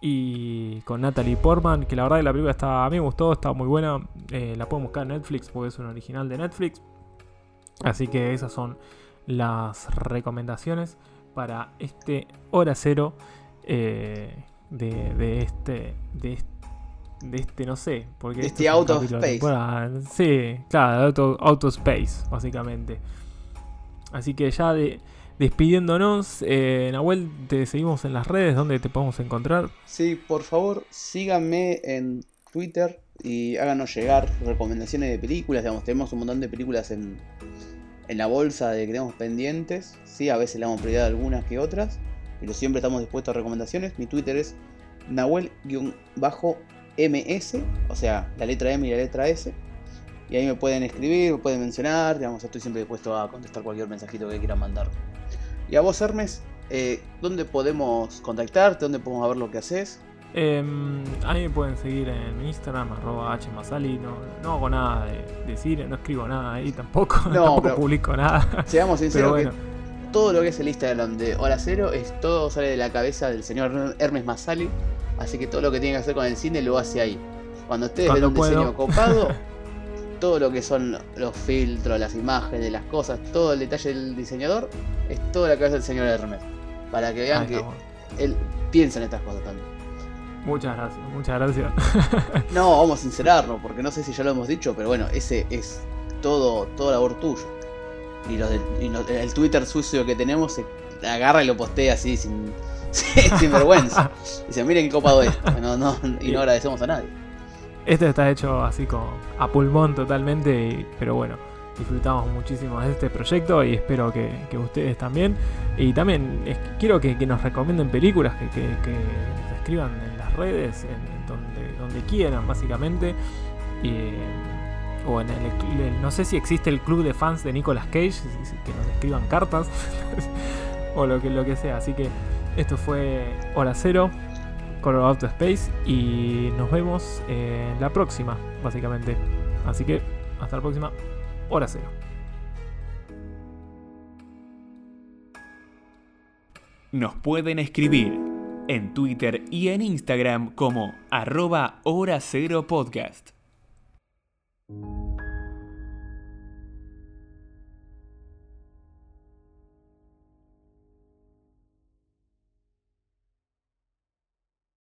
Y con Natalie Portman, que la verdad que la película está, a mí me gustó, está muy buena. Eh, la pueden buscar en Netflix porque es un original de Netflix. Así que esas son las recomendaciones para este hora cero eh, de, este, de este de este, no sé. Porque de este Out of Space. sí, claro, auto, auto Space, básicamente. Así que ya de, despidiéndonos, eh, Nahuel, te seguimos en las redes, ¿dónde te podemos encontrar? Sí, por favor, síganme en Twitter y háganos llegar recomendaciones de películas. Digamos, tenemos un montón de películas en, en la bolsa de que tenemos pendientes. Sí, a veces le damos prioridad a algunas que otras, pero siempre estamos dispuestos a recomendaciones. Mi Twitter es nahuel MS, o sea, la letra M y la letra S. Y ahí me pueden escribir, me pueden mencionar, digamos, estoy siempre dispuesto a contestar cualquier mensajito que quieran mandar. Y a vos, Hermes, eh, ¿dónde podemos contactarte? ¿Dónde podemos ver lo que haces? Em, a mí me pueden seguir en Instagram, arroba hmasali. No, no hago nada de, decir, no escribo nada ahí tampoco. No, tampoco publico nada. Seamos sinceros que todo lo que es el Instagram de Hora Cero es todo sale de la cabeza del señor Hermes Masali. Así que todo lo que tiene que hacer con el cine lo hace ahí. Cuando ustedes ven un diseño copado, todo lo que son los filtros, las imágenes, las cosas, todo el detalle del diseñador, es todo la cabeza del señor Hermes. Para que vean que él piensa en estas cosas también. Muchas gracias, muchas gracias. no, vamos a sincerarnos, porque no sé si ya lo hemos dicho, pero bueno, ese es todo, todo labor tuyo. Y, el Twitter sucio que tenemos se agarra y lo postea así sin, sin vergüenza. Dice, miren qué copado esto. No, no, y no agradecemos a nadie. Este está hecho así como a pulmón totalmente, pero bueno, disfrutamos muchísimo de este proyecto y espero que, ustedes también. Y también quiero que, nos recomienden películas, que, que, escriban en redes, en, donde, donde quieran, básicamente. o en el, no sé si existe el club de fans de Nicolas Cage, que nos escriban cartas, o lo que, lo que sea. Así que esto fue Hora Cero, Color Space, y nos vemos en la próxima, básicamente. Así que hasta la próxima, Hora Cero. Nos pueden escribir en Twitter y en Instagram como arroba hora cero podcast.